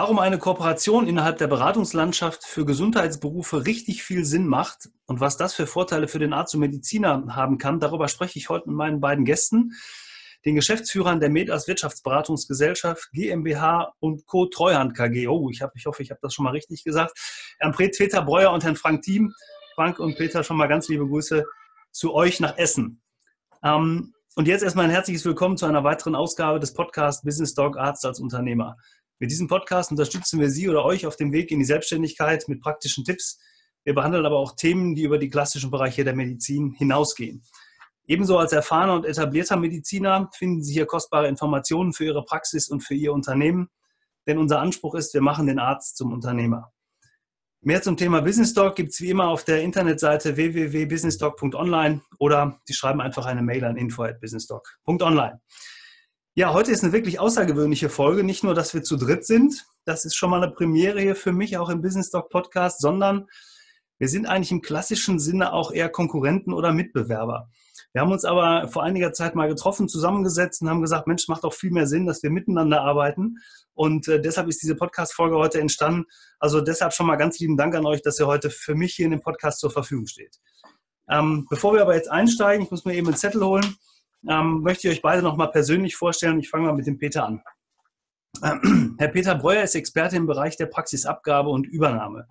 Warum eine Kooperation innerhalb der Beratungslandschaft für Gesundheitsberufe richtig viel Sinn macht und was das für Vorteile für den Arzt und Mediziner haben kann, darüber spreche ich heute mit meinen beiden Gästen, den Geschäftsführern der Medas Wirtschaftsberatungsgesellschaft GmbH und Co. Treuhand KG. Oh, ich, hab, ich hoffe, ich habe das schon mal richtig gesagt. Herrn Peter Breuer und Herrn Frank Thiem. Frank und Peter, schon mal ganz liebe Grüße zu euch nach Essen. Ähm, und jetzt erstmal ein herzliches Willkommen zu einer weiteren Ausgabe des Podcasts Business Dog Arzt als Unternehmer. Mit diesem Podcast unterstützen wir Sie oder euch auf dem Weg in die Selbstständigkeit mit praktischen Tipps. Wir behandeln aber auch Themen, die über die klassischen Bereiche der Medizin hinausgehen. Ebenso als erfahrener und etablierter Mediziner finden Sie hier kostbare Informationen für Ihre Praxis und für Ihr Unternehmen, denn unser Anspruch ist, wir machen den Arzt zum Unternehmer. Mehr zum Thema Business Talk gibt es wie immer auf der Internetseite www.businesstalk.online oder Sie schreiben einfach eine Mail an info.businesstalk.online. Ja, heute ist eine wirklich außergewöhnliche Folge. Nicht nur, dass wir zu dritt sind, das ist schon mal eine Premiere hier für mich, auch im Business Talk Podcast, sondern wir sind eigentlich im klassischen Sinne auch eher Konkurrenten oder Mitbewerber. Wir haben uns aber vor einiger Zeit mal getroffen, zusammengesetzt und haben gesagt, Mensch, macht doch viel mehr Sinn, dass wir miteinander arbeiten. Und äh, deshalb ist diese Podcast-Folge heute entstanden. Also deshalb schon mal ganz lieben Dank an euch, dass ihr heute für mich hier in dem Podcast zur Verfügung steht. Ähm, bevor wir aber jetzt einsteigen, ich muss mir eben einen Zettel holen ähm, möchte ich euch beide nochmal persönlich vorstellen. Ich fange mal mit dem Peter an. Ähm, Herr Peter Breuer ist Experte im Bereich der Praxisabgabe und Übernahme.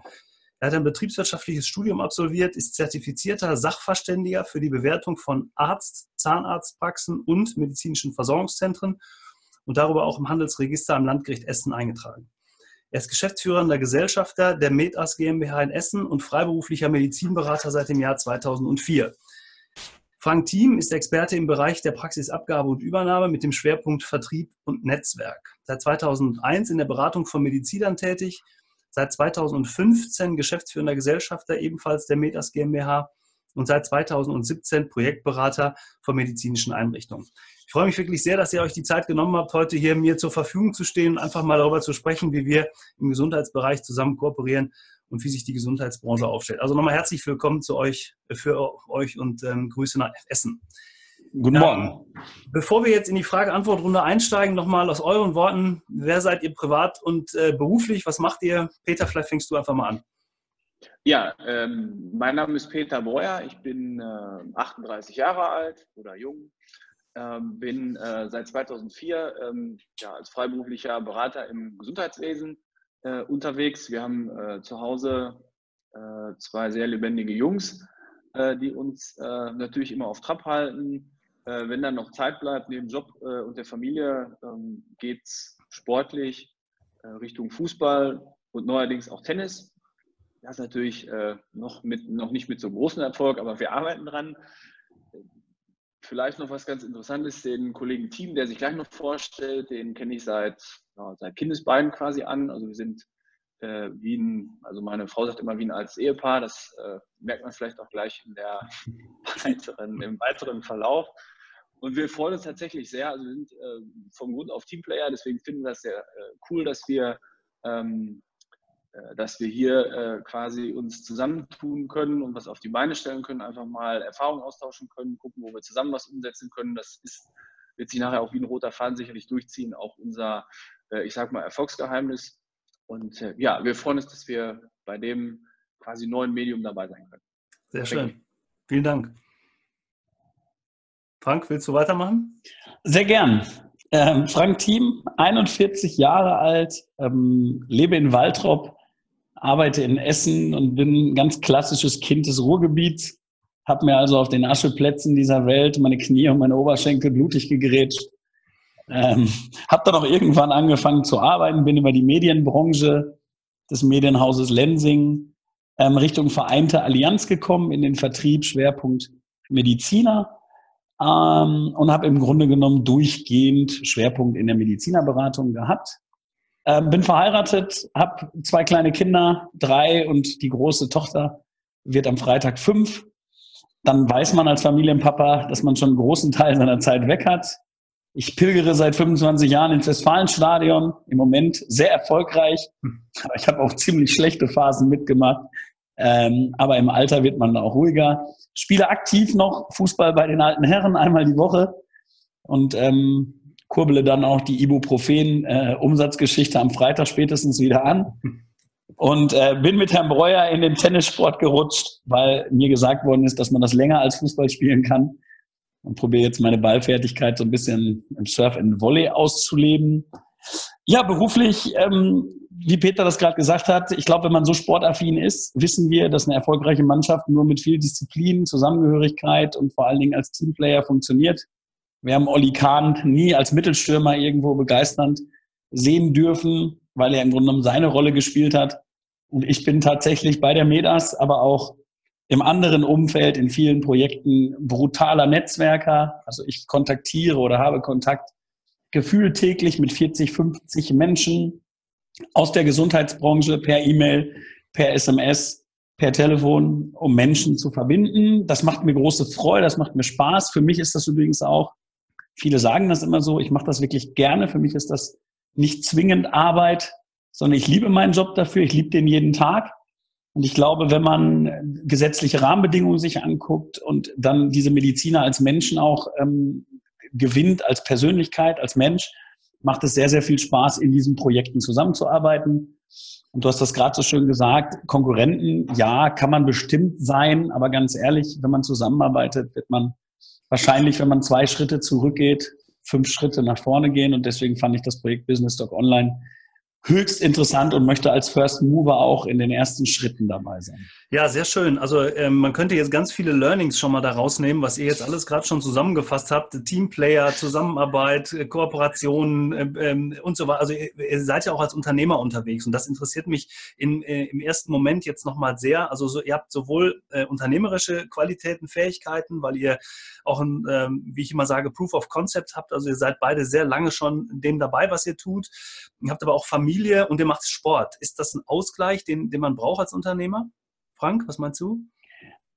Er hat ein betriebswirtschaftliches Studium absolviert, ist zertifizierter Sachverständiger für die Bewertung von Arzt, Zahnarztpraxen und medizinischen Versorgungszentren und darüber auch im Handelsregister am Landgericht Essen eingetragen. Er ist geschäftsführender Gesellschafter der MedAS GmbH in Essen und freiberuflicher Medizinberater seit dem Jahr 2004. Frank Thiem ist Experte im Bereich der Praxisabgabe und Übernahme mit dem Schwerpunkt Vertrieb und Netzwerk. Seit 2001 in der Beratung von Medizinern tätig, seit 2015 geschäftsführender Gesellschafter ebenfalls der Metas GmbH und seit 2017 Projektberater von medizinischen Einrichtungen. Ich freue mich wirklich sehr, dass ihr euch die Zeit genommen habt, heute hier mir zur Verfügung zu stehen und einfach mal darüber zu sprechen, wie wir im Gesundheitsbereich zusammen kooperieren und wie sich die Gesundheitsbranche aufstellt. Also nochmal herzlich willkommen zu euch, für euch und ähm, Grüße nach Essen. Guten Morgen. Ähm, bevor wir jetzt in die Frage-Antwort-Runde einsteigen, nochmal aus euren Worten, wer seid ihr privat und äh, beruflich? Was macht ihr? Peter, vielleicht fängst du einfach mal an. Ja, ähm, mein Name ist Peter Breuer. Ich bin äh, 38 Jahre alt oder jung. Ähm, bin äh, seit 2004 ähm, ja, als freiberuflicher Berater im Gesundheitswesen äh, unterwegs. Wir haben äh, zu Hause äh, zwei sehr lebendige Jungs, äh, die uns äh, natürlich immer auf Trab halten. Wenn dann noch Zeit bleibt neben Job und der Familie, ähm, geht es sportlich Richtung Fußball und neuerdings auch Tennis. Das ist natürlich noch, mit, noch nicht mit so großem Erfolg, aber wir arbeiten dran. Vielleicht noch was ganz Interessantes, den Kollegen Team, der sich gleich noch vorstellt, den kenne ich seit, ja, seit Kindesbeinen quasi an. Also wir sind äh, wie ein, also meine Frau sagt immer wie ein altes Ehepaar, das äh, merkt man vielleicht auch gleich in der weiteren, im weiteren Verlauf. Und wir freuen uns tatsächlich sehr. Also wir sind äh, vom Grund auf Teamplayer, deswegen finden wir das sehr äh, cool, dass wir ähm, äh, dass wir hier äh, quasi uns zusammentun können und was auf die Beine stellen können, einfach mal Erfahrungen austauschen können, gucken, wo wir zusammen was umsetzen können. Das ist, wird sich nachher auch wie ein roter Faden sicherlich durchziehen, auch unser, äh, ich sag mal, Erfolgsgeheimnis. Und ja, wir freuen uns, dass wir bei dem quasi neuen Medium dabei sein können. Sehr schön. Vielen Dank. Frank, willst du weitermachen? Sehr gern. Ähm, Frank Thiem, 41 Jahre alt, ähm, lebe in Waltrop, arbeite in Essen und bin ein ganz klassisches Kind des Ruhrgebiets. Habe mir also auf den Ascheplätzen dieser Welt meine Knie und meine Oberschenkel blutig gegrätscht. Ähm, habe dann auch irgendwann angefangen zu arbeiten, bin über die Medienbranche des Medienhauses Lensing ähm, Richtung Vereinte Allianz gekommen, in den Vertrieb Schwerpunkt Mediziner ähm, und habe im Grunde genommen durchgehend Schwerpunkt in der Medizinerberatung gehabt. Ähm, bin verheiratet, habe zwei kleine Kinder, drei und die große Tochter wird am Freitag fünf. Dann weiß man als Familienpapa, dass man schon einen großen Teil seiner Zeit weg hat. Ich pilgere seit 25 Jahren ins Westfalenstadion, im Moment sehr erfolgreich. Aber ich habe auch ziemlich schlechte Phasen mitgemacht. Ähm, aber im Alter wird man auch ruhiger. Spiele aktiv noch Fußball bei den alten Herren einmal die Woche und ähm, kurbele dann auch die Ibuprofen-Umsatzgeschichte äh, am Freitag spätestens wieder an. Und äh, bin mit Herrn Breuer in den Tennissport gerutscht, weil mir gesagt worden ist, dass man das länger als Fußball spielen kann. Und probiere jetzt meine Ballfertigkeit so ein bisschen im Surf and Volley auszuleben. Ja, beruflich, ähm, wie Peter das gerade gesagt hat, ich glaube, wenn man so sportaffin ist, wissen wir, dass eine erfolgreiche Mannschaft nur mit viel Disziplin, Zusammengehörigkeit und vor allen Dingen als Teamplayer funktioniert. Wir haben Olli Kahn nie als Mittelstürmer irgendwo begeisternd sehen dürfen, weil er im Grunde genommen seine Rolle gespielt hat. Und ich bin tatsächlich bei der MEDAS, aber auch im anderen Umfeld, in vielen Projekten brutaler Netzwerker. Also ich kontaktiere oder habe Kontakt gefühlt täglich mit 40, 50 Menschen aus der Gesundheitsbranche per E-Mail, per SMS, per Telefon, um Menschen zu verbinden. Das macht mir große Freude, das macht mir Spaß. Für mich ist das übrigens auch, viele sagen das immer so, ich mache das wirklich gerne. Für mich ist das nicht zwingend Arbeit, sondern ich liebe meinen Job dafür, ich liebe den jeden Tag. Und ich glaube, wenn man gesetzliche Rahmenbedingungen sich anguckt und dann diese Mediziner als Menschen auch ähm, gewinnt, als Persönlichkeit, als Mensch, macht es sehr, sehr viel Spaß, in diesen Projekten zusammenzuarbeiten. Und du hast das gerade so schön gesagt, Konkurrenten, ja, kann man bestimmt sein, aber ganz ehrlich, wenn man zusammenarbeitet, wird man wahrscheinlich, wenn man zwei Schritte zurückgeht, fünf Schritte nach vorne gehen. Und deswegen fand ich das Projekt Business Talk Online höchst interessant und möchte als First Mover auch in den ersten Schritten dabei sein. Ja, sehr schön. Also ähm, man könnte jetzt ganz viele Learnings schon mal da rausnehmen, was ihr jetzt alles gerade schon zusammengefasst habt. Teamplayer, Zusammenarbeit, äh, Kooperationen äh, ähm, und so weiter. Also ihr, ihr, seid ja auch als Unternehmer unterwegs und das interessiert mich in, äh, im ersten Moment jetzt nochmal sehr. Also so, ihr habt sowohl äh, unternehmerische Qualitäten, Fähigkeiten, weil ihr auch ein, ähm, wie ich immer sage, Proof of Concept habt. Also ihr seid beide sehr lange schon dem dabei, was ihr tut. Ihr habt aber auch Familie und ihr macht Sport. Ist das ein Ausgleich, den, den man braucht als Unternehmer? Frank, was meinst du?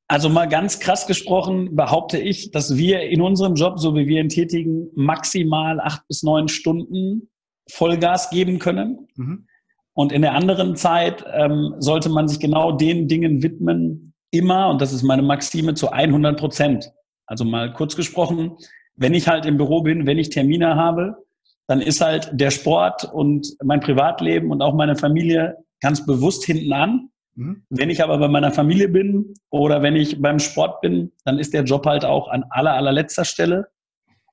Also mal ganz krass gesprochen behaupte ich, dass wir in unserem Job, so wie wir ihn tätigen, maximal acht bis neun Stunden Vollgas geben können. Mhm. Und in der anderen Zeit ähm, sollte man sich genau den Dingen widmen, immer, und das ist meine Maxime, zu 100 Prozent. Also mal kurz gesprochen, wenn ich halt im Büro bin, wenn ich Termine habe, dann ist halt der Sport und mein Privatleben und auch meine Familie ganz bewusst hinten an. Mhm. Wenn ich aber bei meiner Familie bin oder wenn ich beim Sport bin, dann ist der Job halt auch an aller, allerletzter Stelle.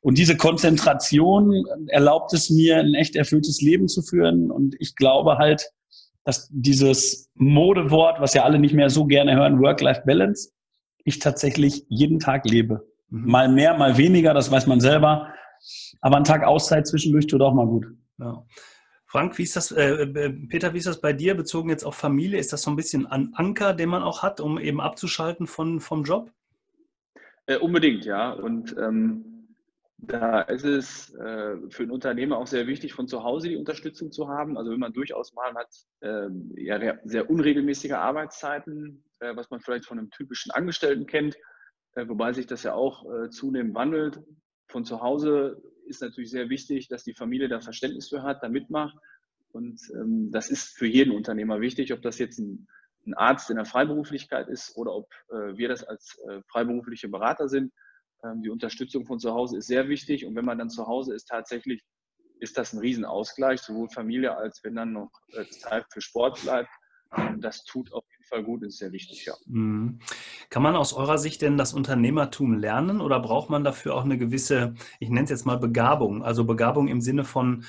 Und diese Konzentration erlaubt es mir, ein echt erfülltes Leben zu führen. Und ich glaube halt, dass dieses Modewort, was ja alle nicht mehr so gerne hören, Work-Life-Balance, ich tatsächlich jeden Tag lebe. Mhm. Mal mehr, mal weniger, das weiß man selber. Aber ein Tag Auszeit zwischendurch tut auch mal gut. Ja. Frank, wie ist das, äh, äh, Peter, wie ist das bei dir bezogen jetzt auf Familie? Ist das so ein bisschen ein Anker, den man auch hat, um eben abzuschalten von, vom Job? Äh, unbedingt, ja. Und ähm, da ist es äh, für einen Unternehmer auch sehr wichtig, von zu Hause die Unterstützung zu haben. Also wenn man durchaus mal hat, ähm, ja, sehr unregelmäßige Arbeitszeiten, äh, was man vielleicht von einem typischen Angestellten kennt, äh, wobei sich das ja auch zunehmend wandelt. Von zu Hause ist natürlich sehr wichtig, dass die Familie da Verständnis für hat, da mitmacht. Und ähm, das ist für jeden Unternehmer wichtig, ob das jetzt ein, ein Arzt in der Freiberuflichkeit ist oder ob äh, wir das als äh, freiberufliche Berater sind. Ähm, die Unterstützung von zu Hause ist sehr wichtig. Und wenn man dann zu Hause ist, tatsächlich ist das ein Riesenausgleich, sowohl Familie als wenn dann noch äh, Zeit für Sport bleibt. Ähm, das tut auf Fall gut, ist sehr wichtig, ja. Mhm. Kann man aus eurer Sicht denn das Unternehmertum lernen oder braucht man dafür auch eine gewisse, ich nenne es jetzt mal Begabung, also Begabung im Sinne von,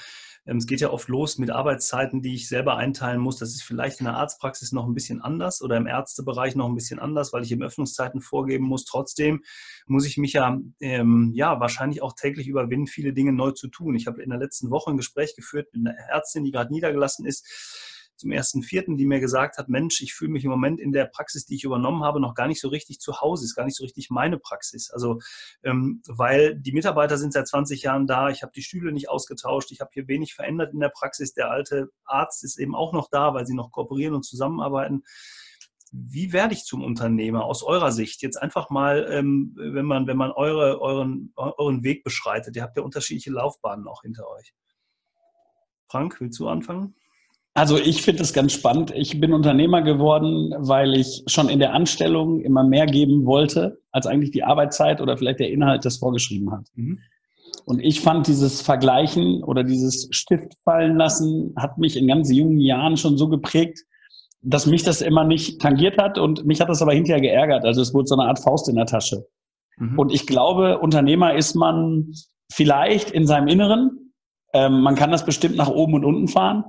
ähm, es geht ja oft los mit Arbeitszeiten, die ich selber einteilen muss. Das ist vielleicht in der Arztpraxis noch ein bisschen anders oder im Ärztebereich noch ein bisschen anders, weil ich eben Öffnungszeiten vorgeben muss. Trotzdem muss ich mich ja, ähm, ja wahrscheinlich auch täglich überwinden, viele Dinge neu zu tun. Ich habe in der letzten Woche ein Gespräch geführt mit einer Ärztin, die gerade niedergelassen ist zum ersten Vierten, die mir gesagt hat, Mensch, ich fühle mich im Moment in der Praxis, die ich übernommen habe, noch gar nicht so richtig zu Hause, ist gar nicht so richtig meine Praxis. Also ähm, weil die Mitarbeiter sind seit 20 Jahren da, ich habe die Stühle nicht ausgetauscht, ich habe hier wenig verändert in der Praxis. Der alte Arzt ist eben auch noch da, weil sie noch kooperieren und zusammenarbeiten. Wie werde ich zum Unternehmer aus eurer Sicht? Jetzt einfach mal, ähm, wenn man, wenn man eure, euren, euren Weg beschreitet. Ihr habt ja unterschiedliche Laufbahnen auch hinter euch. Frank, willst du anfangen? Also ich finde es ganz spannend. Ich bin Unternehmer geworden, weil ich schon in der Anstellung immer mehr geben wollte, als eigentlich die Arbeitszeit oder vielleicht der Inhalt das vorgeschrieben hat. Mhm. Und ich fand dieses Vergleichen oder dieses Stift fallen lassen, hat mich in ganz jungen Jahren schon so geprägt, dass mich das immer nicht tangiert hat und mich hat das aber hinterher geärgert. Also es wurde so eine Art Faust in der Tasche. Mhm. Und ich glaube, Unternehmer ist man vielleicht in seinem Inneren. Ähm, man kann das bestimmt nach oben und unten fahren.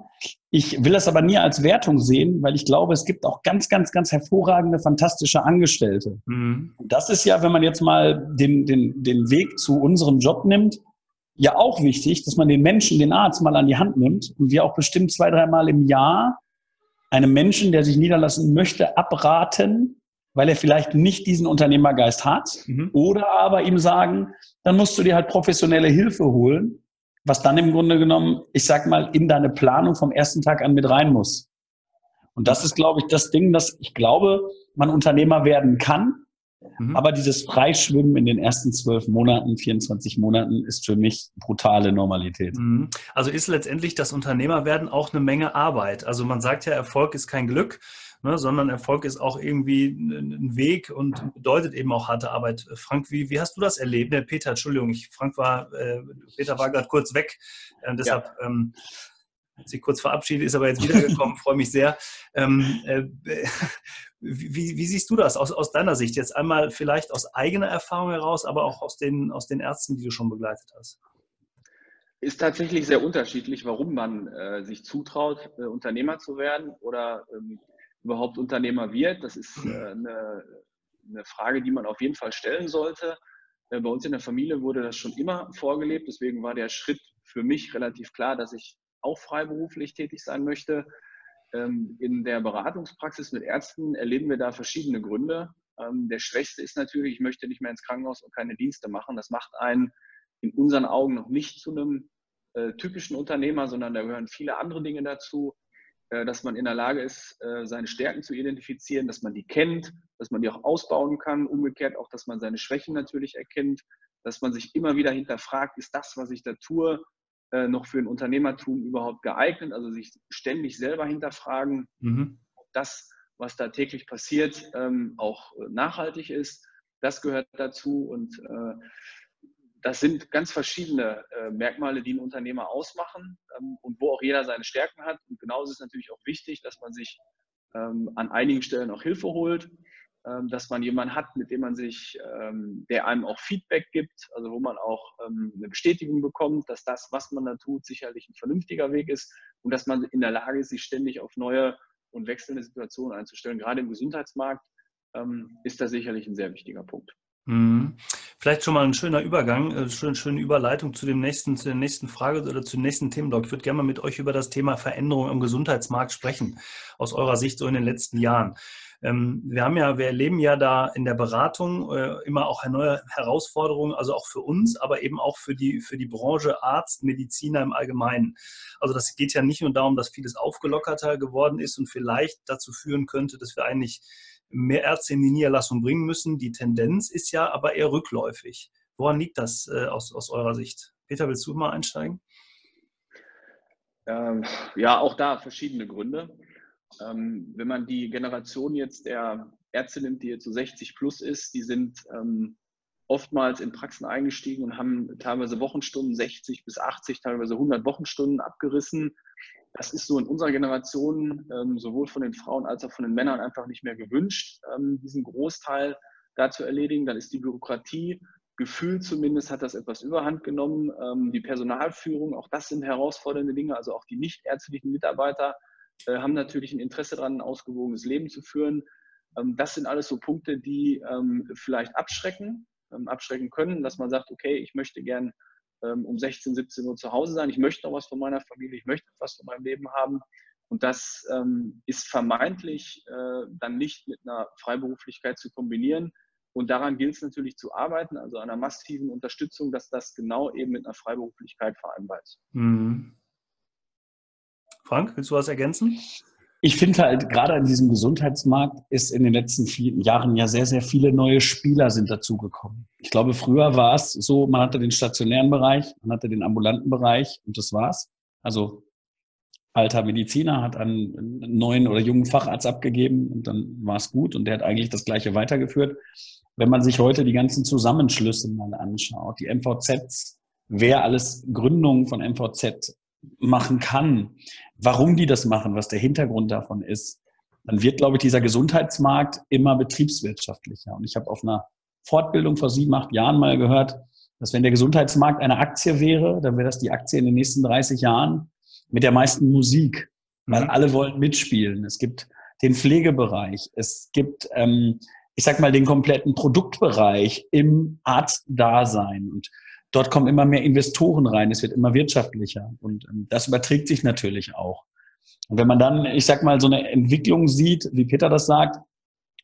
Ich will das aber nie als Wertung sehen, weil ich glaube, es gibt auch ganz, ganz, ganz hervorragende, fantastische Angestellte. Mhm. Das ist ja, wenn man jetzt mal den, den, den Weg zu unserem Job nimmt, ja auch wichtig, dass man den Menschen, den Arzt mal an die Hand nimmt und wir auch bestimmt zwei, dreimal im Jahr einem Menschen, der sich niederlassen möchte, abraten, weil er vielleicht nicht diesen Unternehmergeist hat mhm. oder aber ihm sagen, dann musst du dir halt professionelle Hilfe holen, was dann im Grunde genommen, ich sag mal, in deine Planung vom ersten Tag an mit rein muss. Und das ist, glaube ich, das Ding, dass ich glaube, man Unternehmer werden kann, Mhm. Aber dieses Freischwimmen in den ersten zwölf Monaten, 24 Monaten ist für mich brutale Normalität. Mhm. Also ist letztendlich das Unternehmerwerden auch eine Menge Arbeit. Also man sagt ja, Erfolg ist kein Glück, ne, sondern Erfolg ist auch irgendwie ein Weg und bedeutet eben auch harte Arbeit. Frank, wie, wie hast du das erlebt? Ne, Peter, Entschuldigung, ich, Frank war, äh, Peter war gerade kurz weg. Äh, deshalb ja. ähm, sich kurz verabschiedet, ist aber jetzt wiedergekommen, freue mich sehr. Ähm, äh, wie, wie, siehst du das aus, aus deiner Sicht? Jetzt einmal vielleicht aus eigener Erfahrung heraus, aber auch aus den, aus den Ärzten, die du schon begleitet hast. Ist tatsächlich sehr unterschiedlich, warum man äh, sich zutraut, äh, Unternehmer zu werden oder ähm, überhaupt Unternehmer wird. Das ist äh, eine, eine, Frage, die man auf jeden Fall stellen sollte. Äh, bei uns in der Familie wurde das schon immer vorgelebt. Deswegen war der Schritt für mich relativ klar, dass ich auch freiberuflich tätig sein möchte. Ähm, in der Beratungspraxis mit Ärzten erleben wir da verschiedene Gründe. Ähm, der schwächste ist natürlich, ich möchte nicht mehr ins Krankenhaus und keine Dienste machen. Das macht einen in unseren Augen noch nicht zu einem äh, typischen Unternehmer, sondern da gehören viele andere Dinge dazu, dass man in der Lage ist, äh, seine Stärken zu identifizieren, dass man die kennt, dass man die auch ausbauen kann, umgekehrt auch, dass man seine Schwächen natürlich erkennt, dass man sich immer wieder hinterfragt, ist das, was ich da tue, äh, noch für ein Unternehmertum überhaupt geeignet? Also sich ständig selber hinterfragen, mhm. ob das, was da täglich passiert, ähm, auch äh, nachhaltig ist. Das gehört dazu und äh, das sind ganz verschiedene äh, Merkmale, die einen Unternehmer ausmachen ähm, und wo auch jeder seine Stärken hat. Genauso ist es natürlich auch wichtig, dass man sich ähm, an einigen Stellen auch Hilfe holt. Ähm, dass man jemanden hat, mit dem man sich, ähm, der einem auch Feedback gibt, also wo man auch ähm, eine Bestätigung bekommt, dass das, was man da tut, sicherlich ein vernünftiger Weg ist und dass man in der Lage ist, sich ständig auf neue und wechselnde Situationen einzustellen. Gerade im Gesundheitsmarkt ist das sicherlich ein sehr wichtiger Punkt. Mhm. Vielleicht schon mal ein schöner Übergang, eine äh, schöne, schöne Überleitung zu dem nächsten, zu der nächsten Frage oder zu dem nächsten Themenblock. Ich würde gerne mal mit euch über das Thema Veränderung im Gesundheitsmarkt sprechen, aus eurer Sicht so in den letzten Jahren. Ähm, wir haben ja, wir erleben ja da in der Beratung äh, immer auch neue Herausforderungen, also auch für uns, aber eben auch für die, für die Branche Arzt, Mediziner im Allgemeinen. Also das geht ja nicht nur darum, dass vieles aufgelockerter geworden ist und vielleicht dazu führen könnte, dass wir eigentlich mehr Ärzte in die Niederlassung bringen müssen. Die Tendenz ist ja aber eher rückläufig. Woran liegt das äh, aus, aus eurer Sicht? Peter, willst du mal einsteigen? Ähm, ja, auch da verschiedene Gründe. Ähm, wenn man die Generation jetzt der Ärzte nimmt, die jetzt so 60 plus ist, die sind ähm, oftmals in Praxen eingestiegen und haben teilweise Wochenstunden 60 bis 80, teilweise 100 Wochenstunden abgerissen. Das ist so in unserer Generation ähm, sowohl von den Frauen als auch von den Männern einfach nicht mehr gewünscht, ähm, diesen Großteil da zu erledigen. Dann ist die Bürokratie, gefühlt zumindest, hat das etwas überhand genommen. Ähm, die Personalführung, auch das sind herausfordernde Dinge, also auch die nicht ärztlichen Mitarbeiter äh, haben natürlich ein Interesse daran, ein ausgewogenes Leben zu führen. Das sind alles so Punkte, die vielleicht abschrecken, abschrecken können, dass man sagt, okay, ich möchte gern um 16, 17 Uhr zu Hause sein, ich möchte noch was von meiner Familie, ich möchte was von meinem Leben haben. Und das ist vermeintlich äh, dann nicht mit einer Freiberuflichkeit zu kombinieren. Und daran gilt es natürlich zu arbeiten, also einer massiven Unterstützung, dass das genau eben mit einer Freiberuflichkeit vereinbart ist. Mhm. Frank, willst du was ergänzen? Ich finde halt, gerade an diesem Gesundheitsmarkt ist in den letzten vielen Jahren ja sehr, sehr viele neue Spieler sind dazugekommen. Ich glaube, früher war es so, man hatte den stationären Bereich, man hatte den ambulanten Bereich und das war's. Also alter Mediziner hat einen neuen oder jungen Facharzt abgegeben und dann war es gut und der hat eigentlich das Gleiche weitergeführt. Wenn man sich heute die ganzen Zusammenschlüsse mal anschaut, die MVZs, wer alles Gründungen von MVZ machen kann, warum die das machen, was der Hintergrund davon ist, dann wird, glaube ich, dieser Gesundheitsmarkt immer betriebswirtschaftlicher. Und ich habe auf einer Fortbildung vor sieben, acht Jahren mal gehört, dass wenn der Gesundheitsmarkt eine Aktie wäre, dann wäre das die Aktie in den nächsten 30 Jahren mit der meisten Musik, weil mhm. alle wollen mitspielen. Es gibt den Pflegebereich, es gibt, ähm, ich sag mal, den kompletten Produktbereich im Arztdasein und dort kommen immer mehr Investoren rein, es wird immer wirtschaftlicher und ähm, das überträgt sich natürlich auch. Und wenn man dann, ich sag mal, so eine Entwicklung sieht, wie Peter das sagt,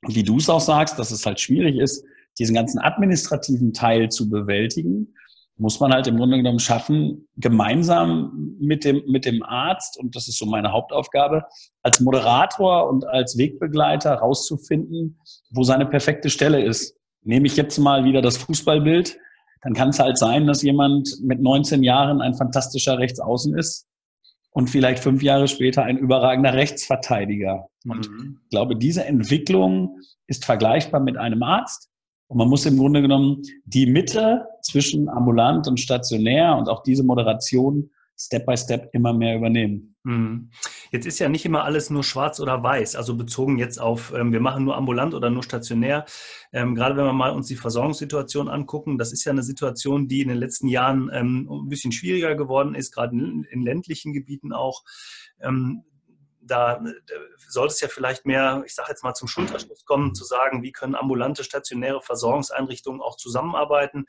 wie du es auch sagst, dass es halt schwierig ist, diesen ganzen administrativen Teil zu bewältigen, muss man halt im Grunde genommen schaffen, gemeinsam mit dem, mit dem Arzt, und das ist so meine Hauptaufgabe, als Moderator und als Wegbegleiter rauszufinden, wo seine perfekte Stelle ist. Nehme ich jetzt mal wieder das Fußballbild, dann kann es halt sein, dass jemand mit 19 Jahren ein fantastischer Rechtsaußen ist und vielleicht fünf Jahre später ein überragender Rechtsverteidiger. Und mhm. ich glaube, diese Entwicklung ist vergleichbar mit einem Arzt. Und man muss im Grunde genommen die Mitte zwischen ambulant und stationär und auch diese Moderation Step by Step immer mehr übernehmen. Mhm. Jetzt ist ja nicht immer alles nur schwarz oder weiß, also bezogen jetzt auf, ähm, wir machen nur ambulant oder nur stationär. Ähm, gerade wenn wir mal uns die Versorgungssituation angucken, das ist ja eine Situation, die in den letzten Jahren ähm, ein bisschen schwieriger geworden ist, gerade in, ländlichen Gebieten auch. Da sollte es ja vielleicht mehr, ich sage jetzt mal zum Schulterschluss kommen, zu sagen, wie können ambulante stationäre Versorgungseinrichtungen auch zusammenarbeiten.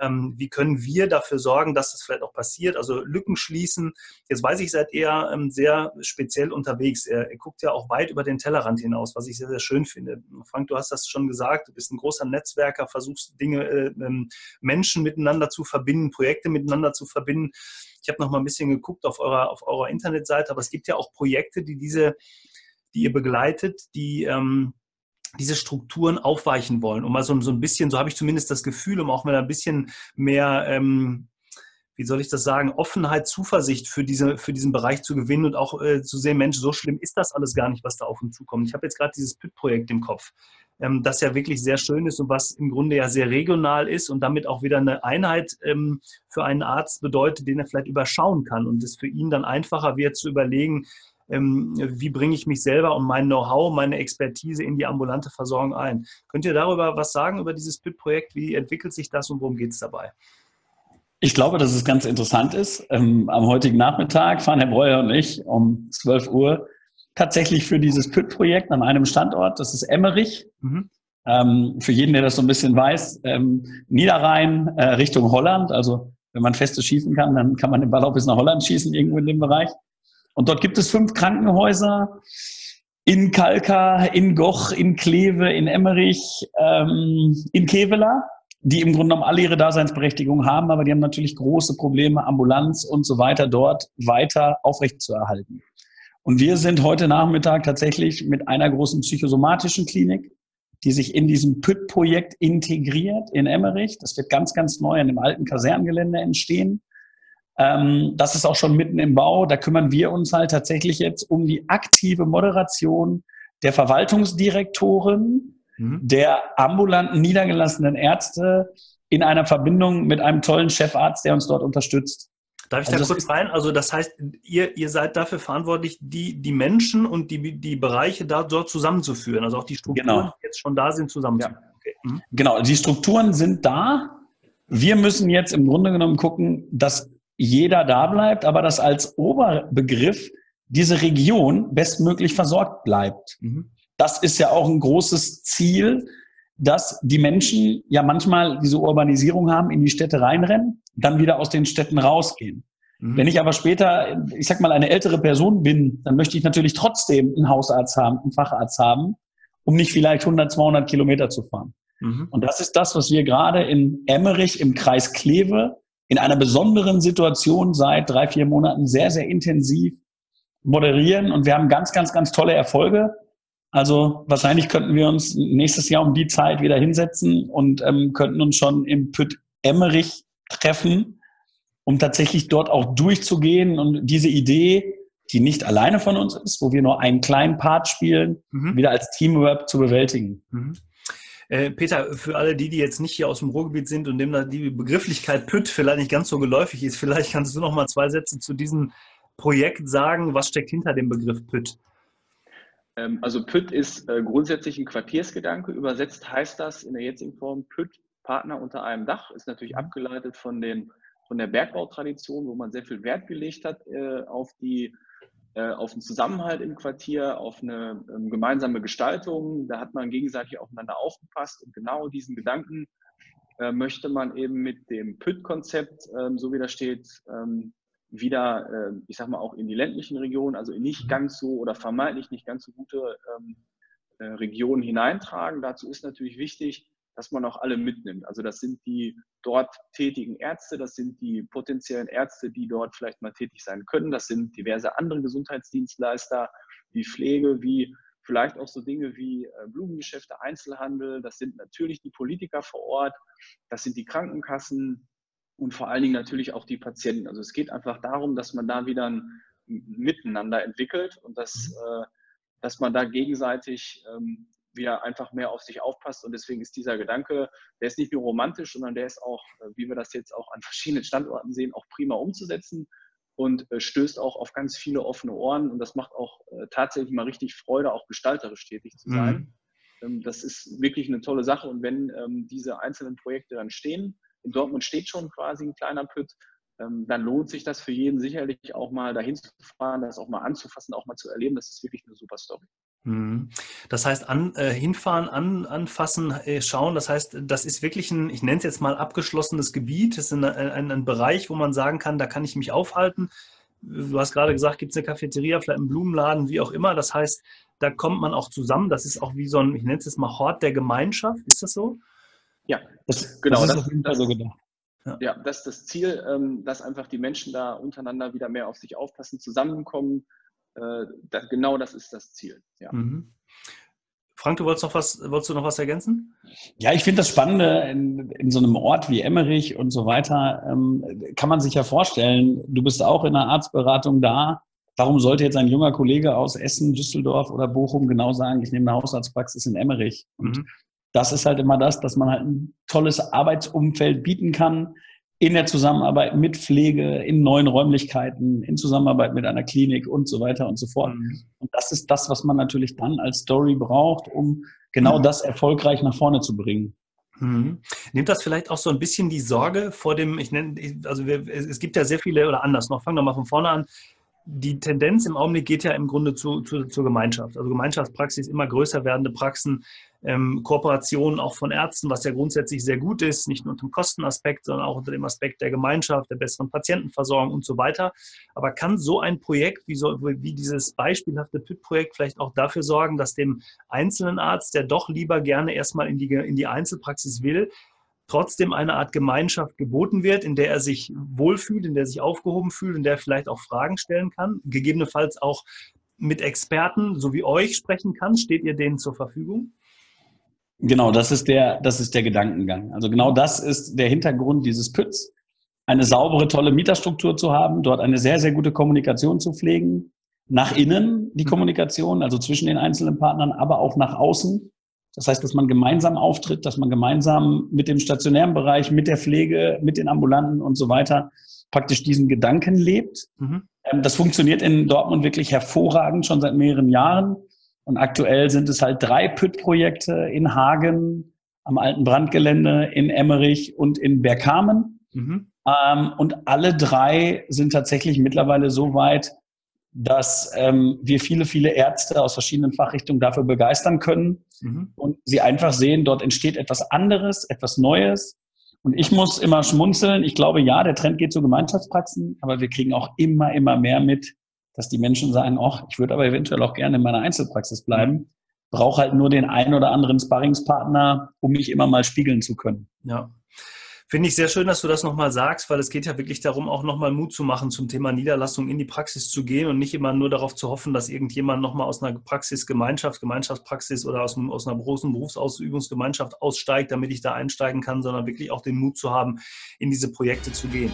Ähm, wie können wir dafür sorgen, dass das vielleicht auch passiert? Also Lücken schließen. Jetzt weiß ich, seid ihr ähm, sehr speziell unterwegs. Ihr, ihr, guckt ja auch weit über den Tellerrand hinaus, was ich sehr, sehr schön finde. Frank, du hast das schon gesagt. Du bist ein großer Netzwerker, versuchst Dinge, äh, ähm, Menschen miteinander zu verbinden, Projekte miteinander zu verbinden. Ich habe noch mal ein bisschen geguckt auf eurer, auf eurer Internetseite, aber es gibt ja auch Projekte, die diese, die ihr begleitet, die ähm, diese Strukturen aufweichen wollen, um mal so, so ein bisschen, so habe ich zumindest das Gefühl, um auch mal ein bisschen mehr, ähm, wie soll ich das sagen, Offenheit, Zuversicht für, diese, für diesen Bereich zu gewinnen und auch äh, zu sehen, Mensch, so schlimm ist das alles gar nicht, was da auf uns zukommt. Ich habe jetzt gerade dieses PIT-Projekt im Kopf, ähm, das ja wirklich sehr schön ist und was im Grunde ja sehr regional ist und damit auch wieder eine Einheit ähm, für einen Arzt bedeutet, den er vielleicht überschauen kann und es für ihn dann einfacher wird zu überlegen, wie bringe ich mich selber und mein Know-how, meine Expertise in die ambulante Versorgung ein. Könnt ihr darüber was sagen, über dieses PIT-Projekt? Wie entwickelt sich das und worum geht es dabei? Ich glaube, dass es ganz interessant ist. Ähm, am heutigen Nachmittag fahren Herr Breuer und ich um 12 Uhr tatsächlich für dieses PIT-Projekt an einem Standort. Das ist Emmerich. Mhm. Ähm, für jeden, der das so ein bisschen weiß, ähm, Niederrhein äh, Richtung Holland. Also wenn man festes schießen kann, dann kann man den Ball auch bis nach Holland schießen, irgendwo in dem Bereich. Und dort gibt es fünf Krankenhäuser in Kalka, in Goch, in Kleve, in Emmerich, ähm, in Kevela, die im Grunde genommen alle ihre Daseinsberechtigung haben, aber die haben natürlich große Probleme, Ambulanz und so weiter dort weiter aufrechtzuerhalten. Und wir sind heute Nachmittag tatsächlich mit einer großen psychosomatischen Klinik, die sich in diesem PÜT-Projekt integriert in Emmerich. Das wird ganz, ganz neu an dem alten Kaserngelände entstehen. Ähm, das ist auch schon mitten im Bau. Da kümmern wir uns halt tatsächlich jetzt um die aktive Moderation der Verwaltungsdirektoren, mhm. der ambulanten niedergelassenen Ärzte in einer Verbindung mit einem tollen Chefarzt, der uns dort unterstützt. Darf ich also da kurz rein? Also das heißt, ihr, ihr seid dafür verantwortlich, die, die Menschen und die, die Bereiche da dort zusammenzuführen, also auch die Strukturen, genau. die jetzt schon da sind, zusammenzuführen. Ja. Okay. Mhm. Genau, die Strukturen sind da. Wir müssen jetzt im Grunde genommen gucken, dass jeder da bleibt, aber dass als Oberbegriff diese Region bestmöglich versorgt bleibt. Mhm. Das ist ja auch ein großes Ziel, dass die Menschen ja manchmal diese Urbanisierung haben, in die Städte reinrennen, dann wieder aus den Städten rausgehen. Mhm. Wenn ich aber später, ich sag mal, eine ältere Person bin, dann möchte ich natürlich trotzdem einen Hausarzt haben, einen Facharzt haben, um nicht vielleicht 100, 200 Kilometer zu fahren. Mhm. Und das ist das, was wir gerade in Emmerich im Kreis Kleve in einer besonderen Situation seit drei, vier Monaten sehr, sehr intensiv moderieren und wir haben ganz, ganz, ganz tolle Erfolge. Also wahrscheinlich könnten wir uns nächstes Jahr um die Zeit wieder hinsetzen und ähm, könnten uns schon im Püt Emmerich treffen, um tatsächlich dort auch durchzugehen und diese Idee, die nicht alleine von uns ist, wo wir nur einen kleinen Part spielen, mhm. wieder als Teamwork zu bewältigen. Mhm. Äh, Peter, für alle die, die jetzt nicht hier aus dem Ruhrgebiet sind und dem da die Begrifflichkeit PÜT vielleicht nicht ganz so geläufig ist, vielleicht kannst du noch mal zwei Sätze zu diesem Projekt sagen. Was steckt hinter dem Begriff PÜT? Ähm, also PÜT ist äh, grundsätzlich ein Quartiersgedanke. Übersetzt heißt das in der jetzigen Form PÜT, Partner unter einem Dach, ist natürlich mhm. abgeleitet von, den, von der Bergbautradition, wo man sehr viel Wert gelegt hat äh, auf die auf einen Zusammenhalt im Quartier, auf eine ähm, gemeinsame Gestaltung. Da hat man gegenseitig aufeinander aufgepasst und genau diesen Gedanken äh, möchte man eben mit dem PÜT-Konzept, ähm, so wie das steht, ähm, wieder, äh, ich sag mal, auch in die ländlichen Regionen, also in nicht ganz so oder vermeintlich nicht ganz so gute äh, Regionen hineintragen. Dazu ist natürlich wichtig, dass man auch alle mitnimmt. Also das sind die dort tätigen Ärzte, das sind die potenziellen Ärzte, die dort vielleicht mal tätig sein können, das sind diverse andere Gesundheitsdienstleister, wie Pflege, wie vielleicht auch so Dinge wie äh, Blumengeschäfte, Einzelhandel, das sind natürlich die Politiker vor Ort, das sind die Krankenkassen und vor allen Dingen natürlich auch die Patienten. Also es geht einfach darum, dass man da wieder ein Miteinander entwickelt und dass, äh, dass man da gegenseitig ähm, wieder einfach mehr auf sich aufpasst. Und deswegen ist dieser Gedanke, der ist nicht nur romantisch, sondern der ist auch, äh, wie wir das jetzt auch an verschiedenen Standorten sehen, auch prima umzusetzen und äh, stößt auch auf ganz viele offene Ohren. Und das macht auch äh, tatsächlich mal richtig Freude, auch gestalterisch tätig zu sein. Mhm. Das ist wirklich eine tolle Sache. Und wenn ähm, diese einzelnen Projekte dann stehen, in Dortmund steht schon quasi ein kleiner Püt, ähm, dann lohnt sich das für jeden sicherlich auch mal dahin zu fahren, das auch mal anzufassen, auch mal zu erleben. Das ist wirklich eine super Story. Mhm. Das heißt, an, äh, hinfahren, an, anfassen, äh, schauen, das heißt, das ist wirklich ein, ich nenne es jetzt mal abgeschlossenes Gebiet, das ist ein, ein, ein, Bereich, wo man sagen kann, da kann ich mich aufhalten. Du hast gerade gesagt, gibt es eine Cafeteria, vielleicht einen Blumenladen, wie auch immer. Das heißt, da kommt man auch zusammen. Das ist auch wie so ein, ich nenne es jetzt mal Hort der Gemeinschaft. Ist das so? Ja, das, genau. Das ist das, auf jeden Fall so gedacht. Ja. ja, das ist das Ziel, ähm, dass einfach die Menschen da untereinander wieder mehr auf sich aufpassen, zusammenkommen, das, genau das ist das Ziel. Ja. Mhm. Frank, du wolltest noch was, wolltest du noch was ergänzen? Ja, ich finde das Spannende in, in, so einem Ort wie Emmerich und so weiter, ähm, kann man sich ja vorstellen, du bist auch in der Arztberatung da. Warum sollte jetzt ein junger Kollege aus Essen, Düsseldorf oder Bochum genau sagen, ich nehme eine Hausarztpraxis in Emmerich? Und mhm. das ist halt immer das, dass man halt ein tolles Arbeitsumfeld bieten kann, in der Zusammenarbeit mit Pflege, in neuen Räumlichkeiten, in Zusammenarbeit mit einer Klinik und so weiter und so fort. Mhm. Und das ist das, was man natürlich dann als Story braucht, um genau mhm. das erfolgreich nach vorne zu bringen. Mhm. Nimmt das vielleicht auch so ein bisschen die Sorge vor dem, ich nenne, also wir, es gibt ja sehr viele, oder anders noch, fangen wir mal von vorne an, die Tendenz im Augenblick geht ja im Grunde zu, zu, zur Gemeinschaft. Also Gemeinschaftspraxis, immer größer werdende Praxen, ähm, Kooperationen auch von Ärzten, was ja grundsätzlich sehr gut ist, nicht nur unter dem Kostenaspekt, sondern auch unter dem Aspekt der Gemeinschaft, der besseren Patientenversorgung und so weiter. Aber kann so ein Projekt wie, so, wie dieses beispielhafte PIT-Projekt vielleicht auch dafür sorgen, dass dem einzelnen Arzt, der doch lieber gerne erstmal in die, in die Einzelpraxis will, trotzdem eine Art Gemeinschaft geboten wird, in der er sich wohlfühlt, in der er sich aufgehoben fühlt, in der er vielleicht auch Fragen stellen kann, gegebenenfalls auch mit Experten, so wie euch, sprechen kann. Steht ihr denen zur Verfügung? Genau, das ist der, das ist der Gedankengang. Also genau das ist der Hintergrund dieses Pütz. Eine saubere, tolle Mieterstruktur zu haben, dort eine sehr, sehr gute Kommunikation zu pflegen. Nach innen die Kommunikation, also zwischen den einzelnen Partnern, aber auch nach außen. Das heißt, dass man gemeinsam auftritt, dass man gemeinsam mit dem stationären Bereich, mit der Pflege, mit den Ambulanten und so weiter praktisch diesen Gedanken lebt. Mhm. Ähm, das funktioniert in Dortmund wirklich hervorragend schon seit mehreren Jahren. Und aktuell sind es halt drei PÜT-Projekte in Hagen, am alten Brandgelände, in Emmerich und in Bergkamen. Mhm. Ähm, und alle drei sind tatsächlich mittlerweile so weit, dass ähm, wir viele, viele Ärzte aus verschiedenen Fachrichtungen dafür begeistern können mhm. und sie einfach sehen, dort entsteht etwas anderes, etwas Neues. Und ich muss immer schmunzeln. Ich glaube, ja, der Trend geht zu Gemeinschaftspraxen, aber wir kriegen auch immer, immer mehr mit, dass die Menschen sagen, ach, ich würde aber eventuell auch gerne in meiner Einzelpraxis bleiben, brauche halt nur den einen oder anderen Sparringspartner, um mich immer mal spiegeln zu können. Ja. Finde ich sehr schön, dass du das nochmal sagst, weil es geht ja wirklich darum, auch nochmal Mut zu machen zum Thema Niederlassung in die Praxis zu gehen und nicht immer nur darauf zu hoffen, dass irgendjemand nochmal aus einer Praxisgemeinschaft, Gemeinschaftspraxis oder aus, aus einer großen Berufsausübungsgemeinschaft aussteigt, damit ich da einsteigen kann, sondern wirklich auch den Mut zu haben, in diese Projekte zu gehen.